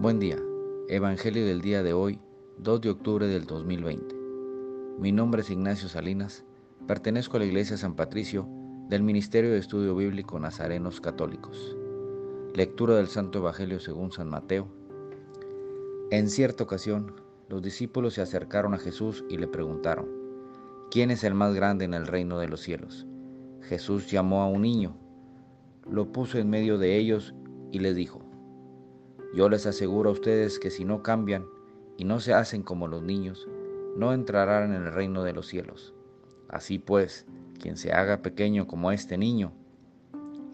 Buen día. Evangelio del día de hoy, 2 de octubre del 2020. Mi nombre es Ignacio Salinas. Pertenezco a la Iglesia San Patricio del Ministerio de Estudio Bíblico Nazarenos Católicos. Lectura del Santo Evangelio según San Mateo. En cierta ocasión, los discípulos se acercaron a Jesús y le preguntaron, ¿quién es el más grande en el reino de los cielos? Jesús llamó a un niño, lo puso en medio de ellos y les dijo, yo les aseguro a ustedes que si no cambian y no se hacen como los niños, no entrarán en el reino de los cielos. Así pues, quien se haga pequeño como este niño,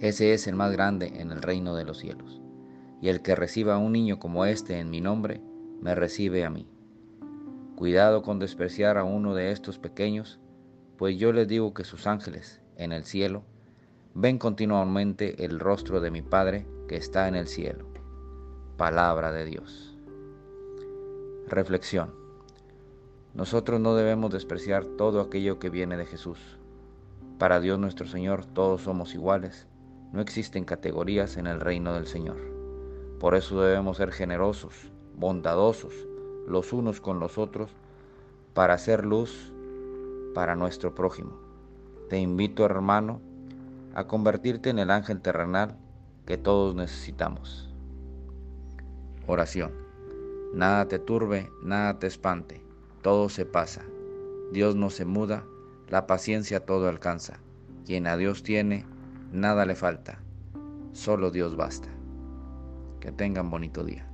ese es el más grande en el reino de los cielos. Y el que reciba a un niño como este en mi nombre, me recibe a mí. Cuidado con despreciar a uno de estos pequeños, pues yo les digo que sus ángeles en el cielo ven continuamente el rostro de mi Padre que está en el cielo. Palabra de Dios. Reflexión. Nosotros no debemos despreciar todo aquello que viene de Jesús. Para Dios nuestro Señor todos somos iguales, no existen categorías en el reino del Señor. Por eso debemos ser generosos, bondadosos, los unos con los otros, para hacer luz para nuestro prójimo. Te invito, hermano, a convertirte en el ángel terrenal que todos necesitamos. Oración. Nada te turbe, nada te espante, todo se pasa. Dios no se muda, la paciencia todo alcanza. Quien a Dios tiene, nada le falta. Solo Dios basta. Que tengan bonito día.